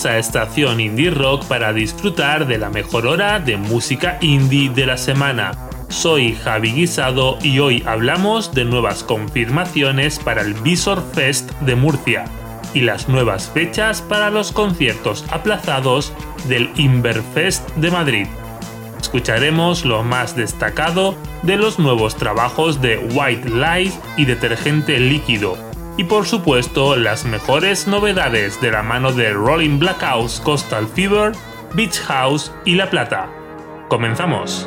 deliciosa estación indie rock para disfrutar de la mejor hora de música indie de la semana. Soy Javi Guisado y hoy hablamos de nuevas confirmaciones para el Visor Fest de Murcia y las nuevas fechas para los conciertos aplazados del Inverfest de Madrid. Escucharemos lo más destacado de los nuevos trabajos de White Light y Detergente Líquido y por supuesto las mejores novedades de la mano de Rolling Blackouts, Coastal Fever, Beach House y La Plata. ¡Comenzamos!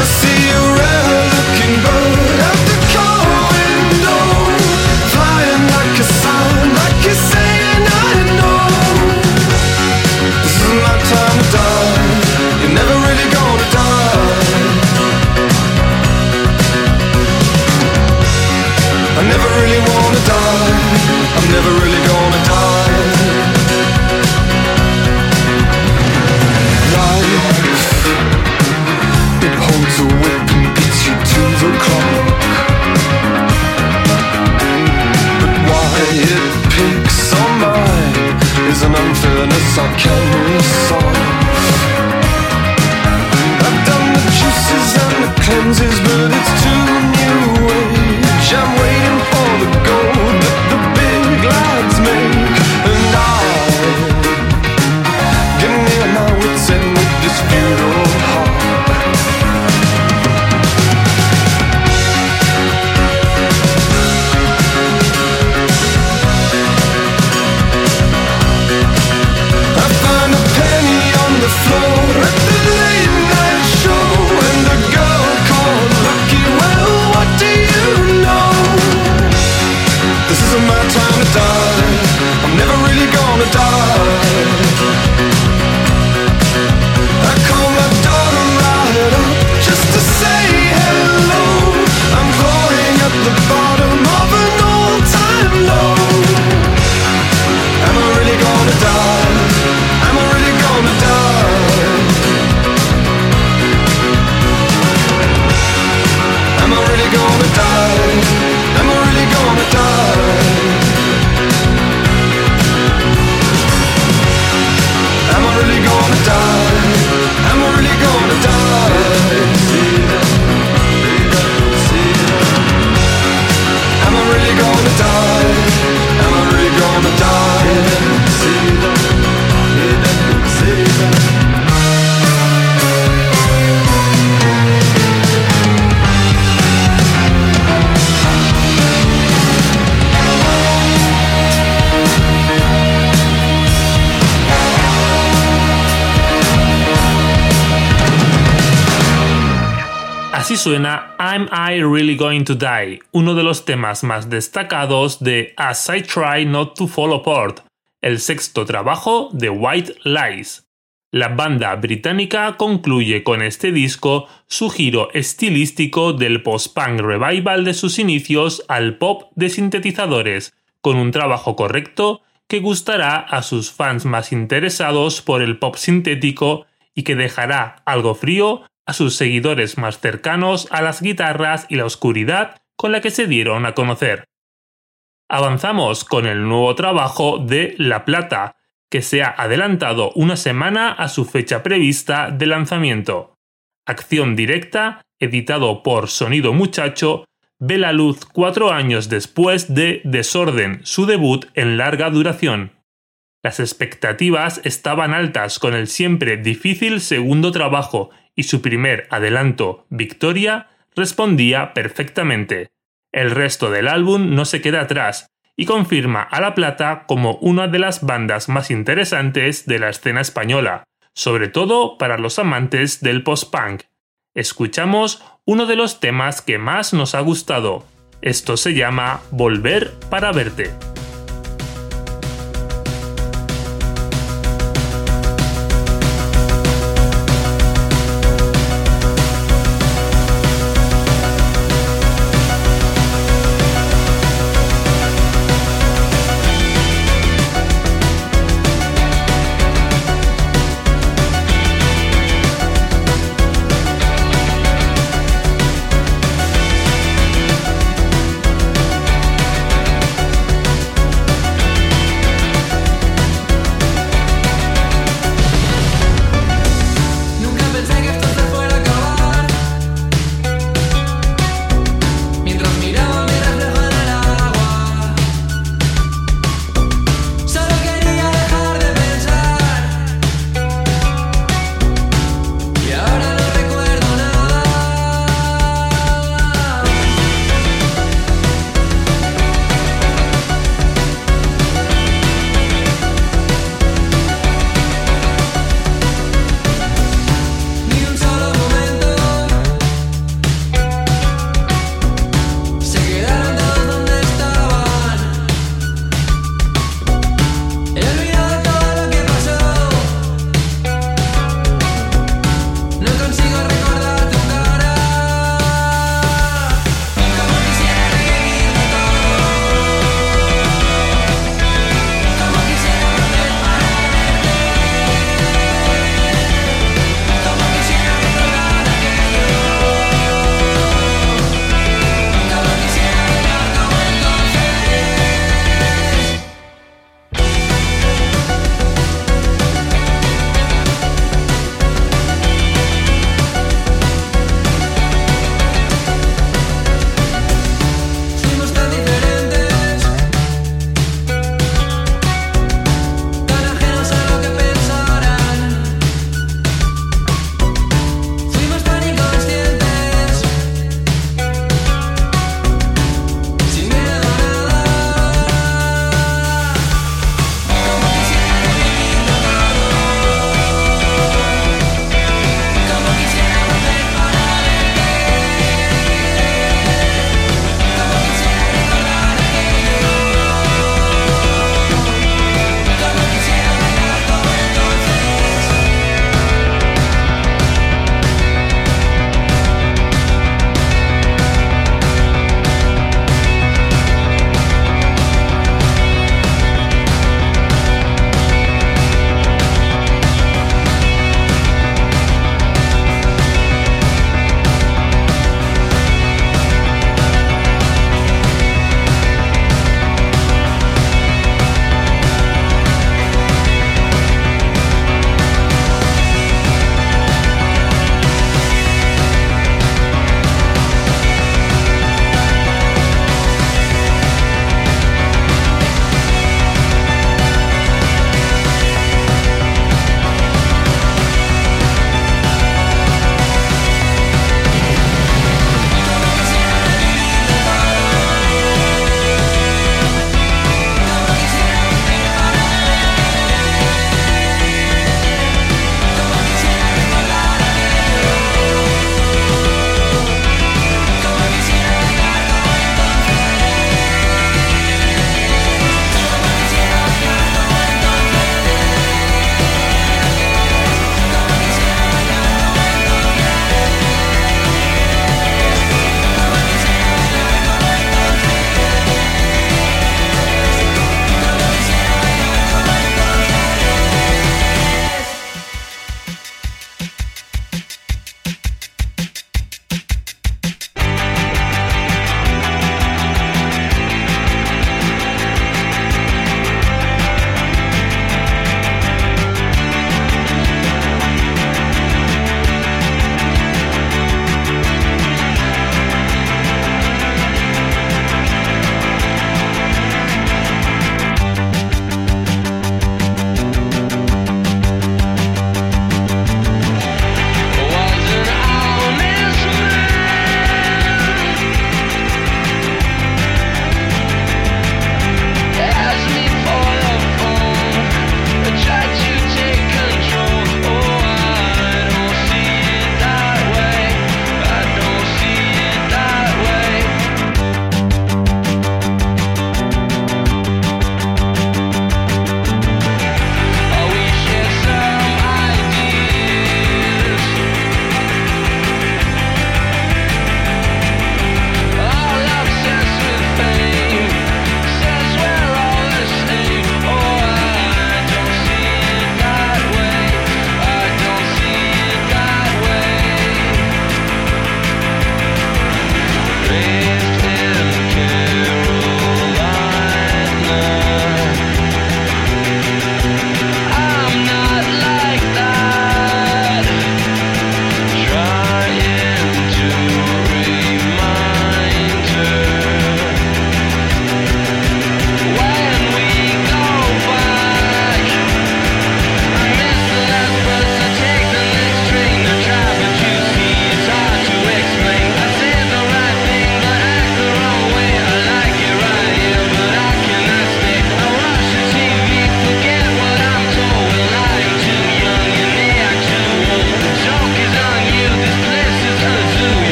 I. Suena I'm I Really Going to Die, uno de los temas más destacados de As I Try Not to Fall Apart, el sexto trabajo de White Lies. La banda británica concluye con este disco su giro estilístico del post-punk revival de sus inicios al pop de sintetizadores, con un trabajo correcto que gustará a sus fans más interesados por el pop sintético y que dejará algo frío a sus seguidores más cercanos a las guitarras y la oscuridad con la que se dieron a conocer. Avanzamos con el nuevo trabajo de La Plata, que se ha adelantado una semana a su fecha prevista de lanzamiento. Acción Directa, editado por Sonido Muchacho, ve la luz cuatro años después de Desorden, su debut en larga duración. Las expectativas estaban altas con el siempre difícil segundo trabajo y su primer adelanto, Victoria, respondía perfectamente. El resto del álbum no se queda atrás y confirma a La Plata como una de las bandas más interesantes de la escena española, sobre todo para los amantes del post-punk. Escuchamos uno de los temas que más nos ha gustado. Esto se llama Volver para verte.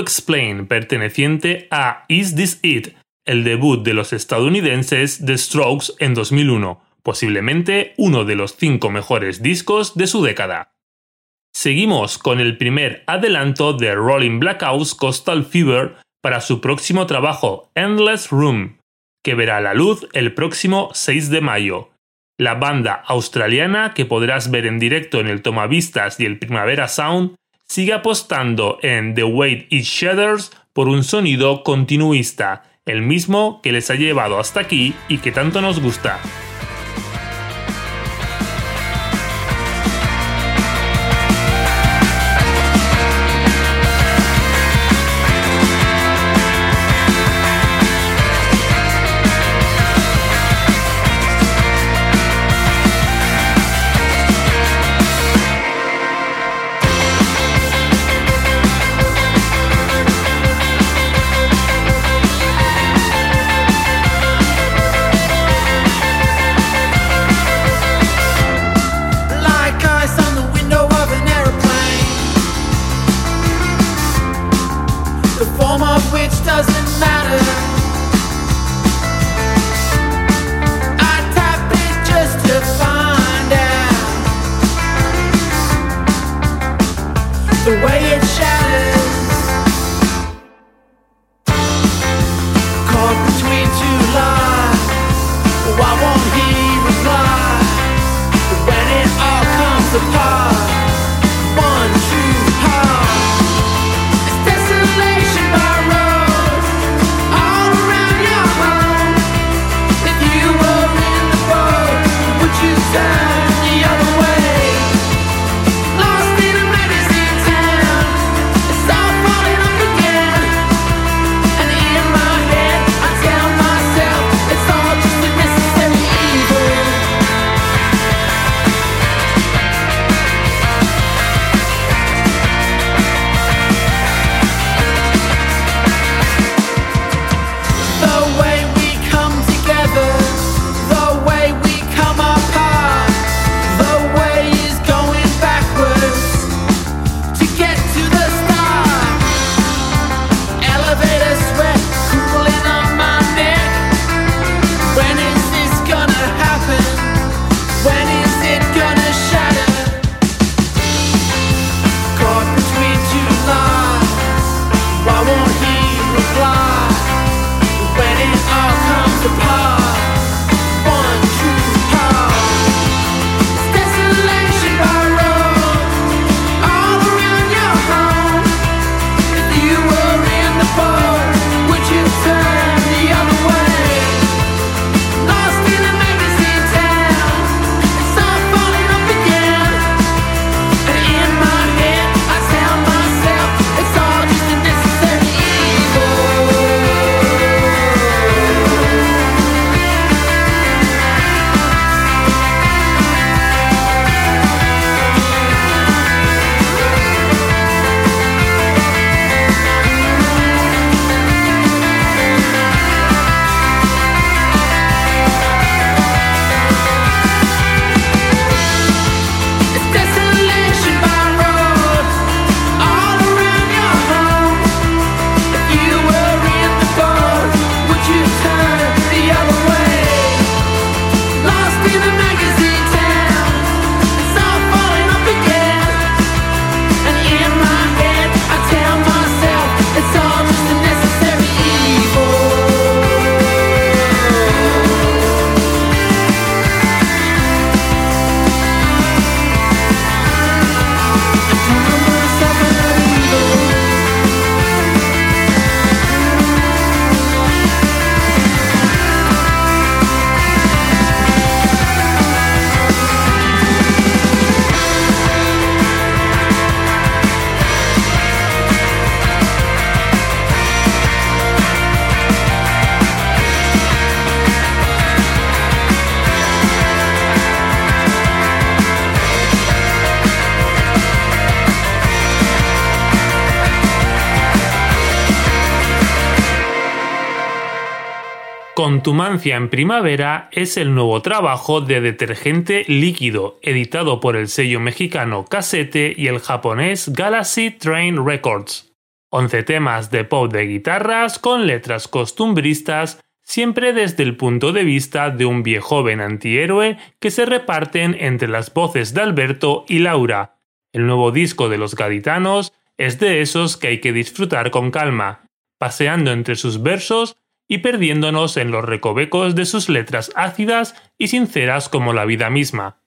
Explain, perteneciente a Is This It, el debut de los estadounidenses The Strokes en 2001, posiblemente uno de los cinco mejores discos de su década. Seguimos con el primer adelanto de Rolling Blackouts Coastal Fever para su próximo trabajo Endless Room, que verá la luz el próximo 6 de mayo. La banda australiana que podrás ver en directo en el Tomavistas y el Primavera Sound sigue apostando en The Way It Shatters por un sonido continuista, el mismo que les ha llevado hasta aquí y que tanto nos gusta. Contumancia en Primavera es el nuevo trabajo de detergente líquido, editado por el sello mexicano Casete y el japonés Galaxy Train Records. 11 temas de pop de guitarras con letras costumbristas, siempre desde el punto de vista de un viejo joven antihéroe que se reparten entre las voces de Alberto y Laura. El nuevo disco de los gaditanos es de esos que hay que disfrutar con calma, paseando entre sus versos y perdiéndonos en los recovecos de sus letras ácidas y sinceras como la vida misma.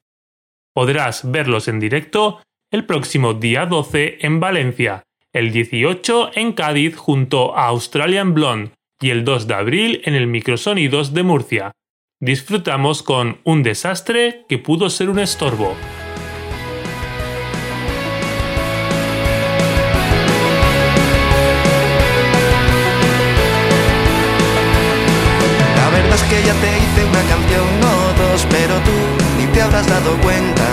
Podrás verlos en directo el próximo día 12 en Valencia, el 18 en Cádiz junto a Australian Blonde y el 2 de abril en el Microsonidos de Murcia. Disfrutamos con Un desastre que pudo ser un estorbo. Ya te hice una canción o dos, pero tú ni te habrás dado cuenta.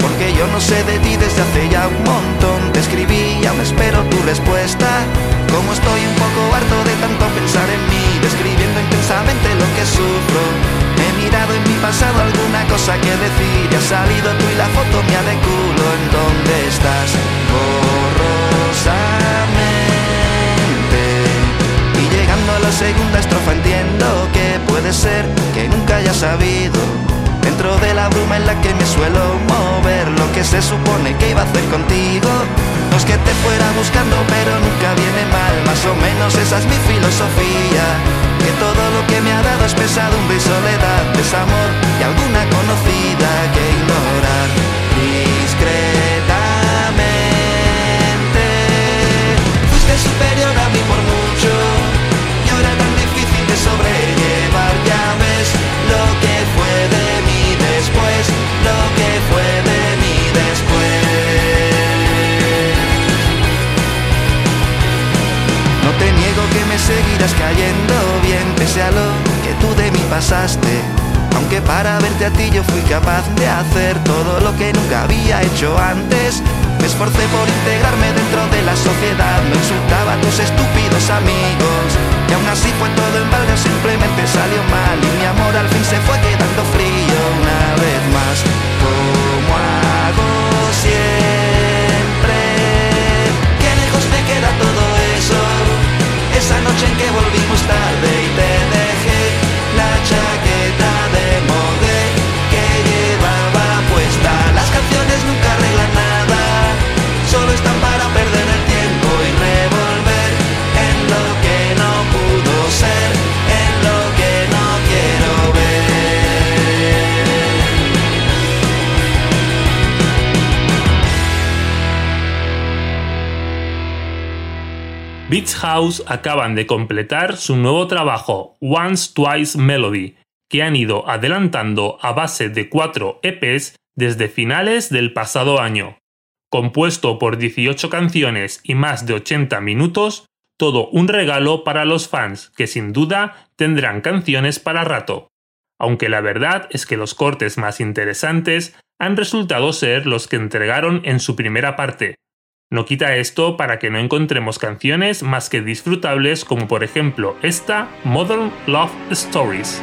Porque yo no sé de ti desde hace ya un montón. Te escribí y aún espero tu respuesta. Como estoy un poco harto de tanto pensar en mí, describiendo intensamente lo que sufro. He mirado en mi pasado alguna cosa que decir. Y ha salido tú y la foto mía de culo. ¿En dónde estás? La segunda estrofa entiendo que puede ser que nunca haya sabido. Dentro de la bruma en la que me suelo mover Lo que se supone que iba a hacer contigo. No es que te fuera buscando pero nunca viene mal. Más o menos esa es mi filosofía. Que todo lo que me ha dado es pesadumbre y soledad Desamor y alguna conocida que ignorar. Discretamente Fuiste superior a mí seguirás cayendo bien Pese a lo que tú de mí pasaste. Aunque para verte a ti yo fui capaz de hacer todo lo que nunca había hecho antes. Me esforcé por integrarme dentro de la sociedad No insultaba a tus estúpidos amigos. Y aún así fue todo en balde simplemente House acaban de completar su nuevo trabajo, Once Twice Melody, que han ido adelantando a base de cuatro EPs desde finales del pasado año. Compuesto por 18 canciones y más de 80 minutos, todo un regalo para los fans que sin duda tendrán canciones para rato. Aunque la verdad es que los cortes más interesantes han resultado ser los que entregaron en su primera parte, no quita esto para que no encontremos canciones más que disfrutables como por ejemplo esta Modern Love Stories.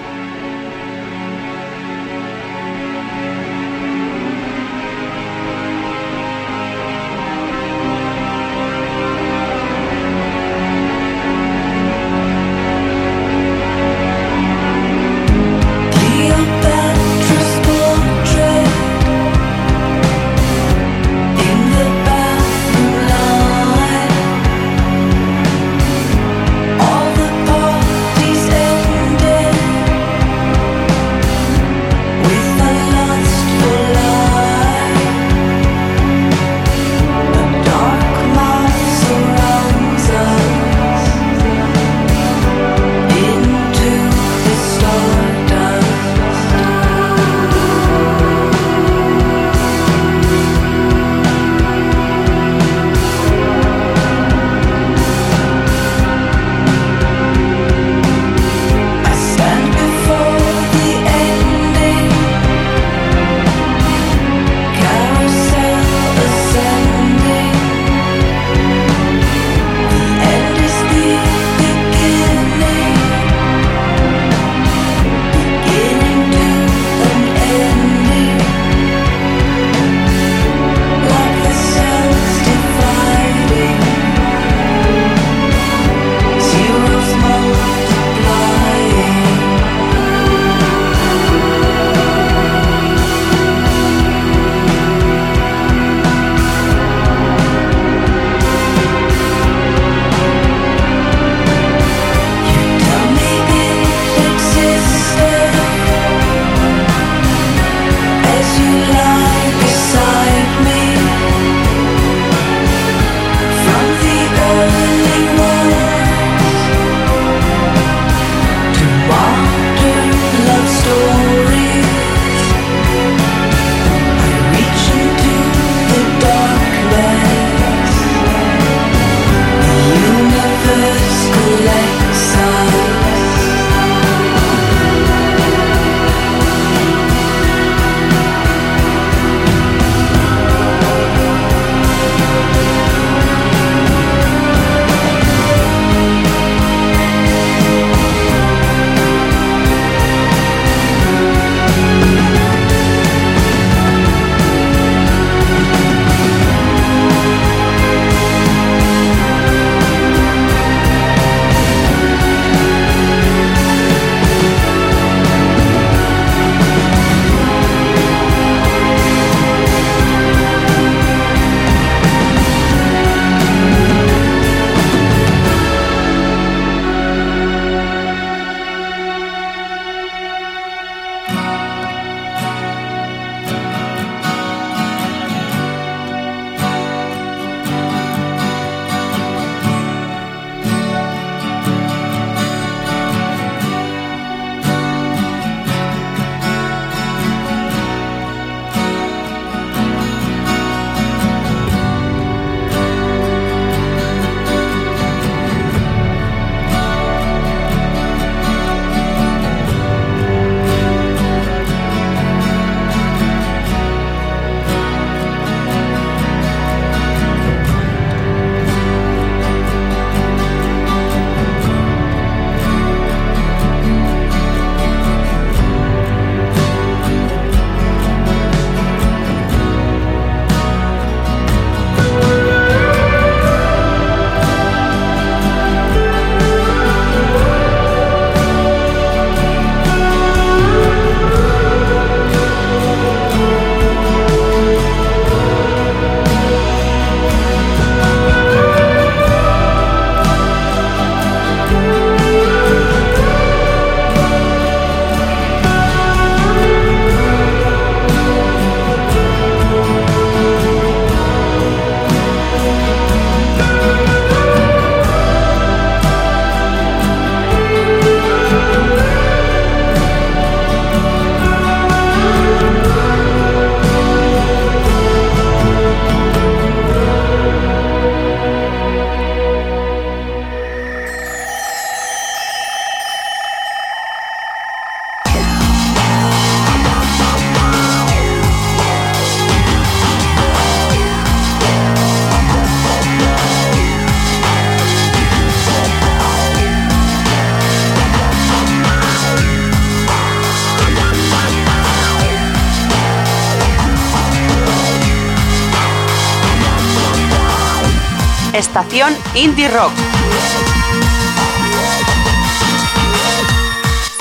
Indie Rock.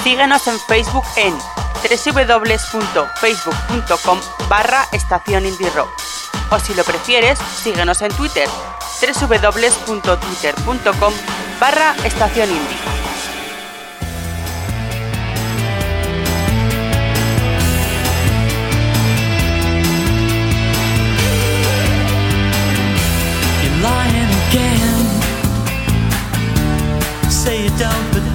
Síguenos en Facebook en www.facebook.com barra estación indie rock. O si lo prefieres, síguenos en Twitter www.twitter.com barra estación indie. Don't, but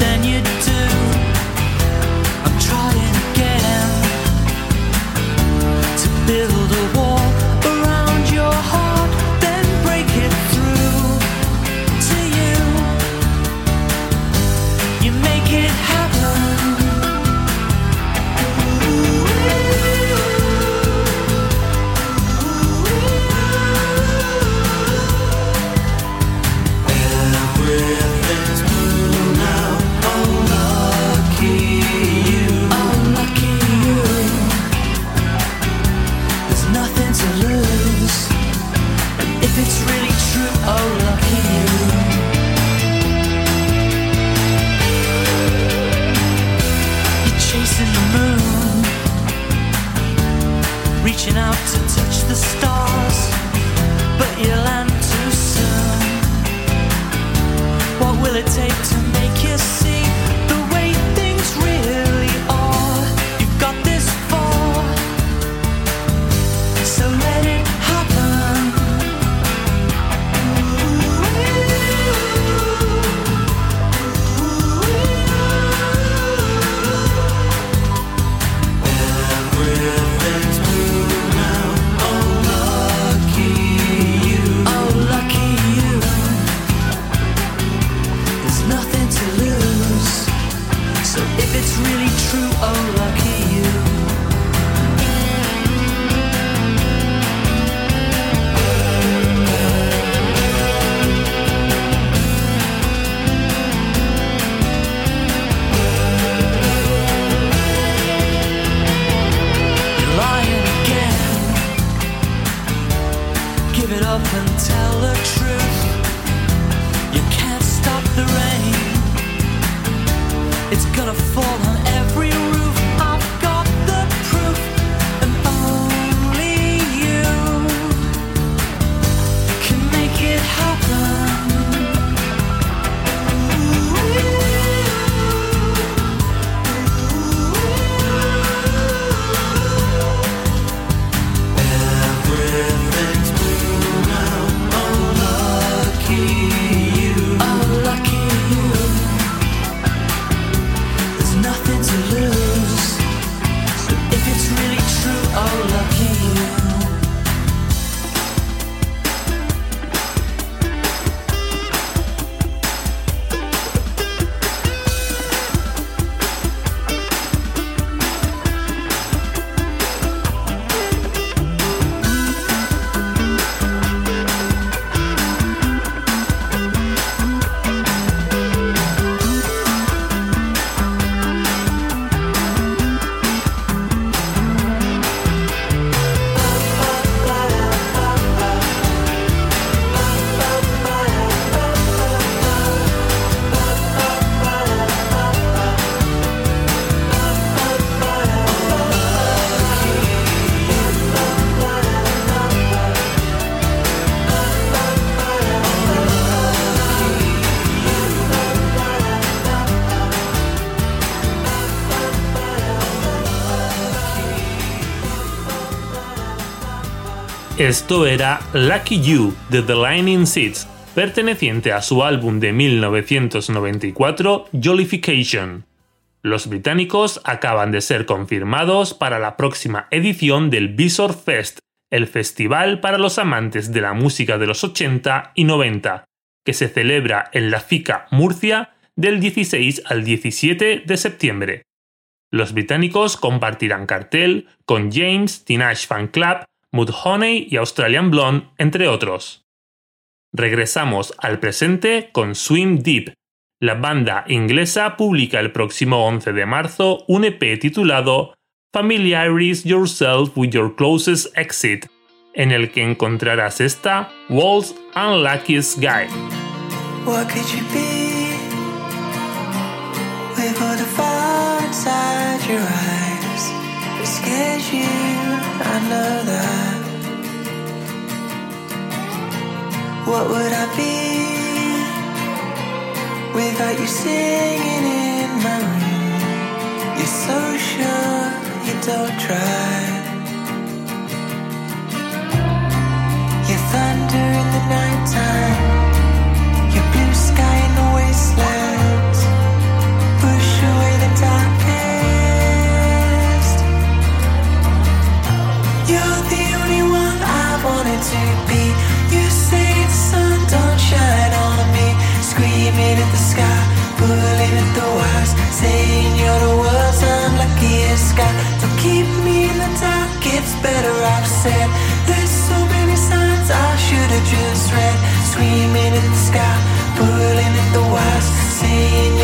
Esto era Lucky You de The Lightning Seeds, perteneciente a su álbum de 1994 Jollification. Los británicos acaban de ser confirmados para la próxima edición del Visor Fest, el festival para los amantes de la música de los 80 y 90, que se celebra en la FICA Murcia del 16 al 17 de septiembre. Los británicos compartirán cartel con James, Teenage Fan Club, Mudhoney y Australian Blonde, entre otros. Regresamos al presente con Swim Deep. La banda inglesa publica el próximo 11 de marzo un EP titulado Familiarize Yourself with Your Closest Exit, en el que encontrarás esta Walls Unluckiest Guy. What could you your eyes. forget you, I know that. What would I be without you singing in my room? You're so sure you don't try. Your thunder in the nighttime. to be. You say the sun don't shine on me. Screaming at the sky, pulling at the wires, saying you're the world's unluckiest guy. Don't keep me in the dark, it's better I've said. There's so many signs I should have just read. Screaming at the sky, pulling at the wires, saying.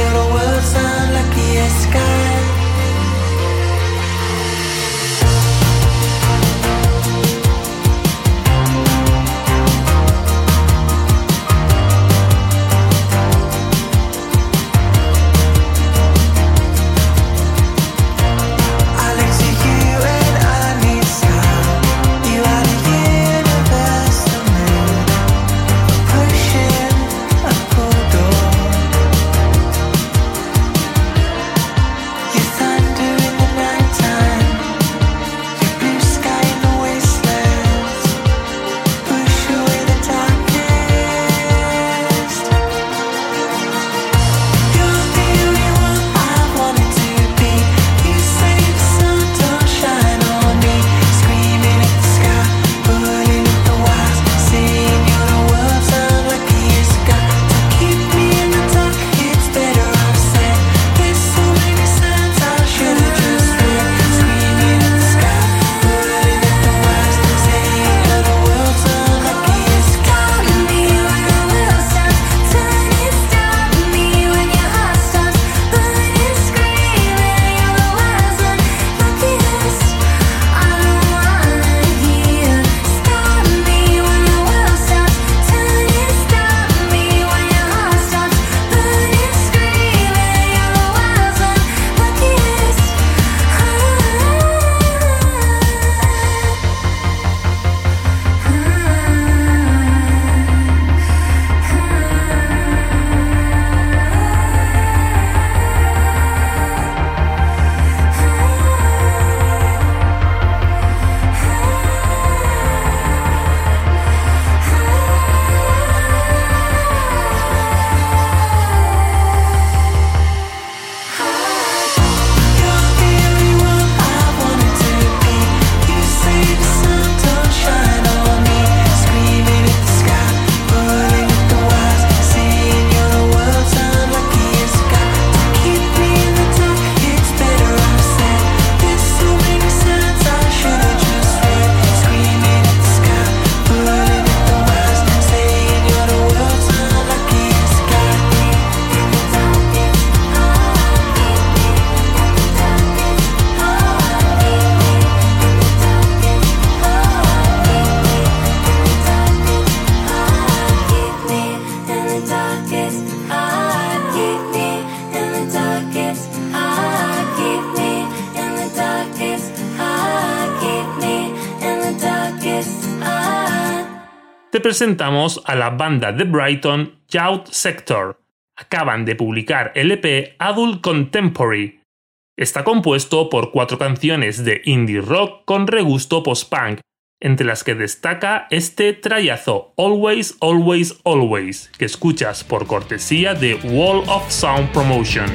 presentamos a la banda de Brighton Youth Sector. Acaban de publicar el EP Adult Contemporary. Está compuesto por cuatro canciones de indie rock con regusto post-punk, entre las que destaca este trayazo Always, Always, Always, que escuchas por cortesía de Wall of Sound Promotion.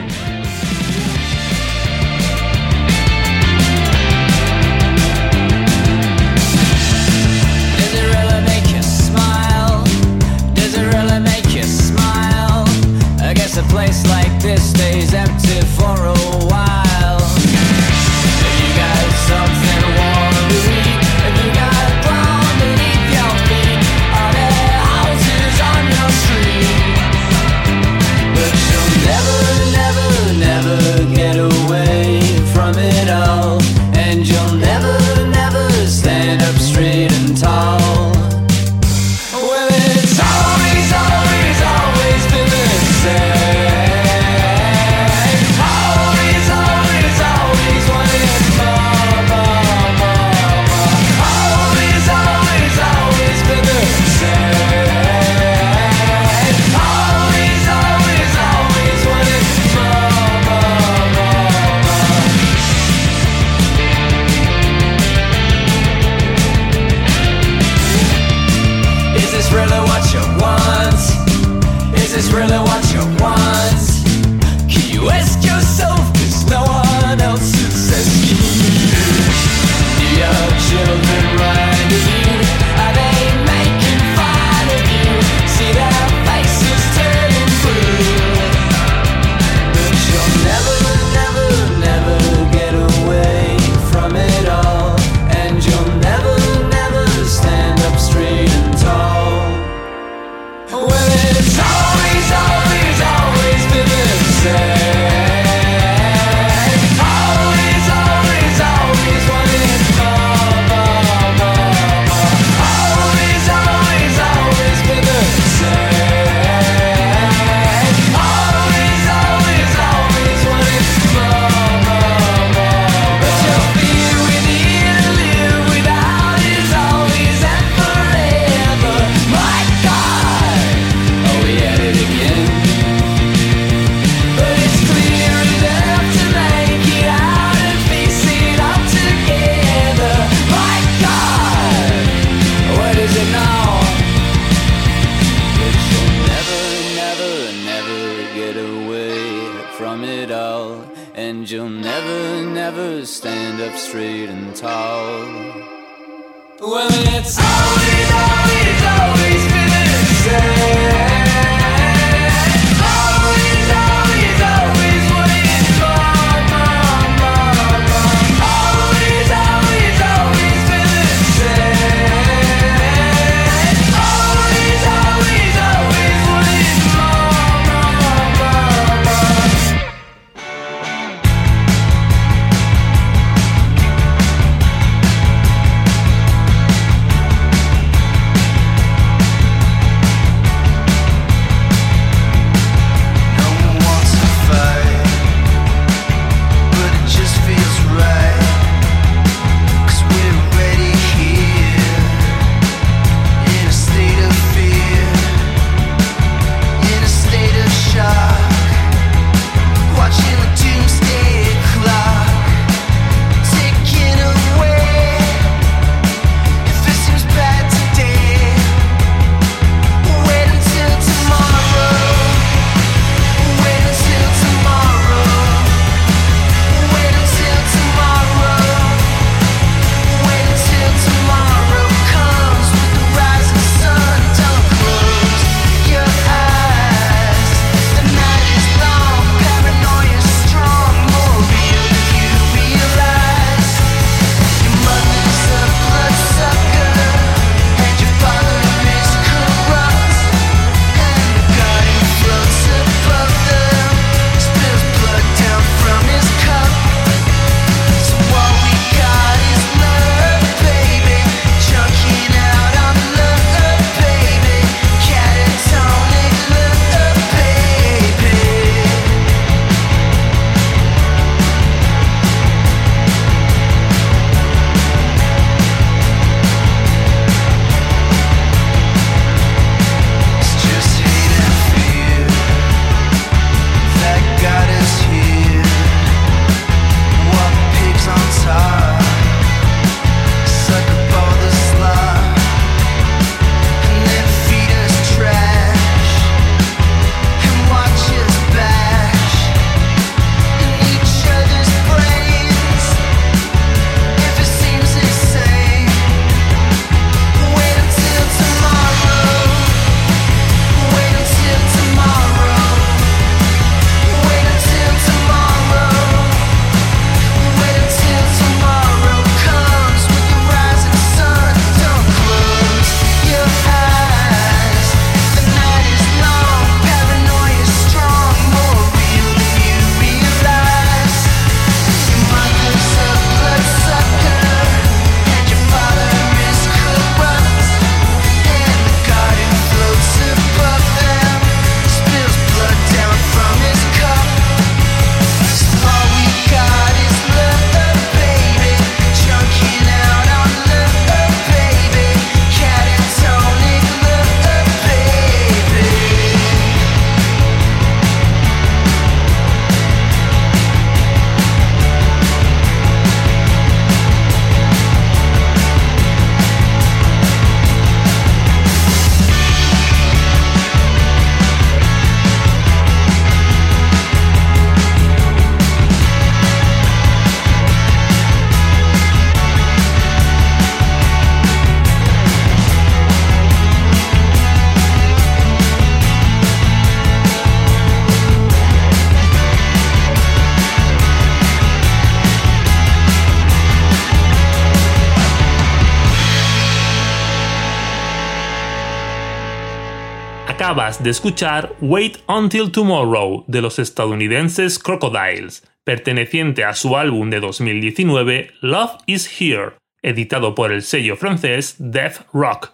De escuchar Wait Until Tomorrow de los estadounidenses Crocodiles, perteneciente a su álbum de 2019 Love Is Here, editado por el sello francés Death Rock.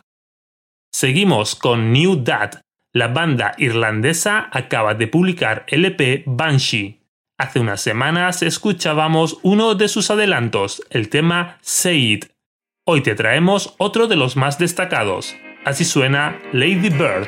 Seguimos con New Dad. La banda irlandesa acaba de publicar el EP Banshee. Hace unas semanas escuchábamos uno de sus adelantos, el tema Say It. Hoy te traemos otro de los más destacados. Así suena Lady Bird.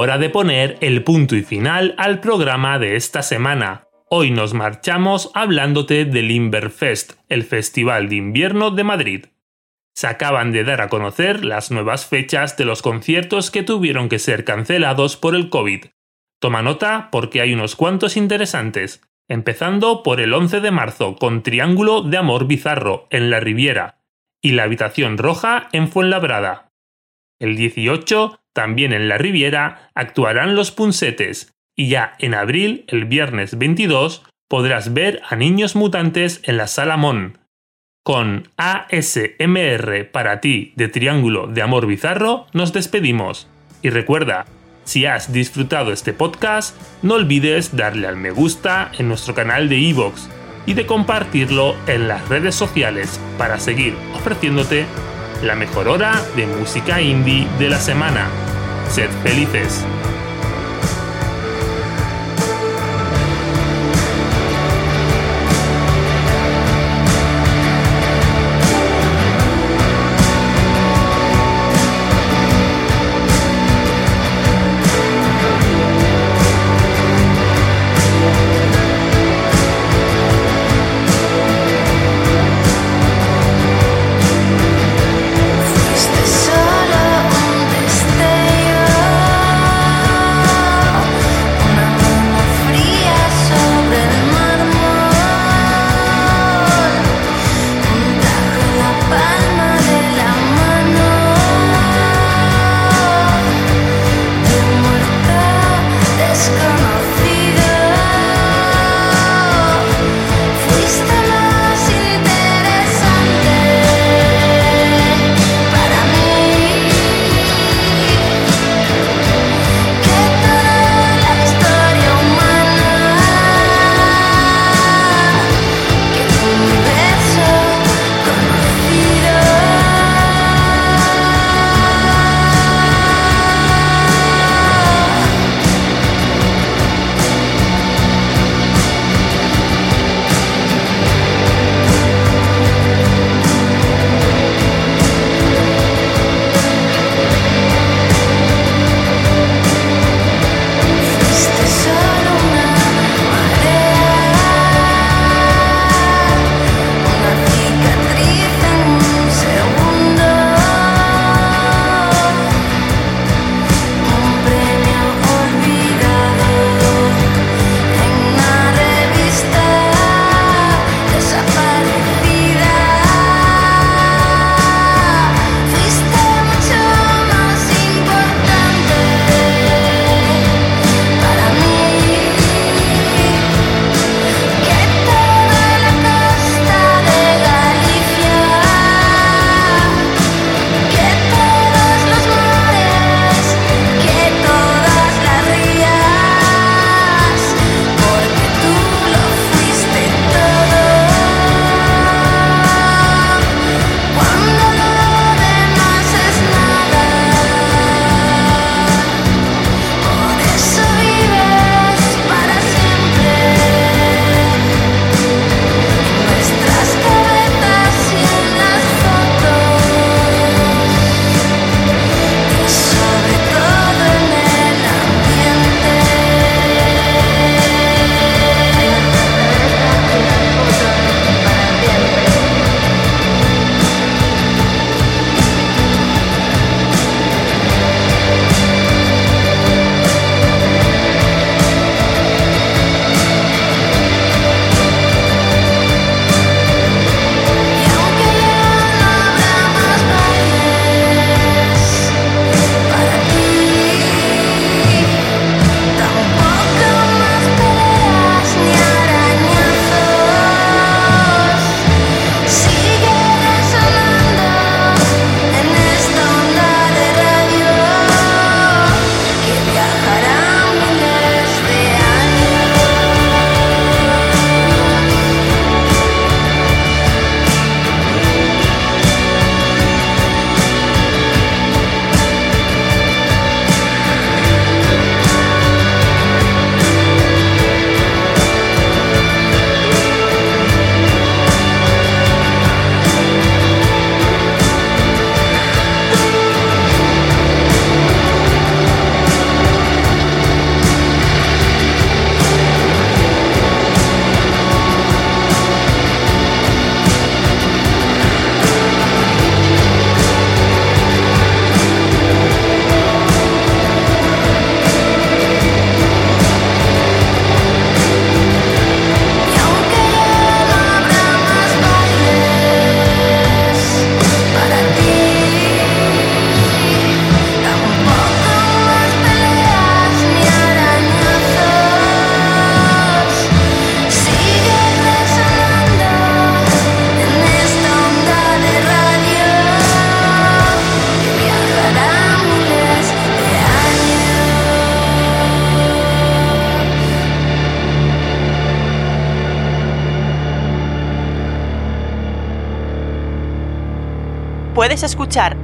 Hora de poner el punto y final al programa de esta semana. Hoy nos marchamos hablándote del Inverfest, el Festival de Invierno de Madrid. Se acaban de dar a conocer las nuevas fechas de los conciertos que tuvieron que ser cancelados por el COVID. Toma nota porque hay unos cuantos interesantes, empezando por el 11 de marzo con Triángulo de Amor Bizarro en la Riviera y la Habitación Roja en Fuenlabrada. El 18, también en la Riviera, actuarán los Punsetes y ya en abril, el viernes 22, podrás ver a Niños Mutantes en la Sala Mon. Con ASMR para ti de Triángulo de Amor Bizarro nos despedimos. Y recuerda, si has disfrutado este podcast, no olvides darle al me gusta en nuestro canal de iVoox y de compartirlo en las redes sociales para seguir ofreciéndote la mejor hora de música indie de la semana. Sed felices.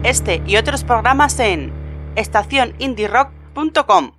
Este y otros programas en estacionindierock.com.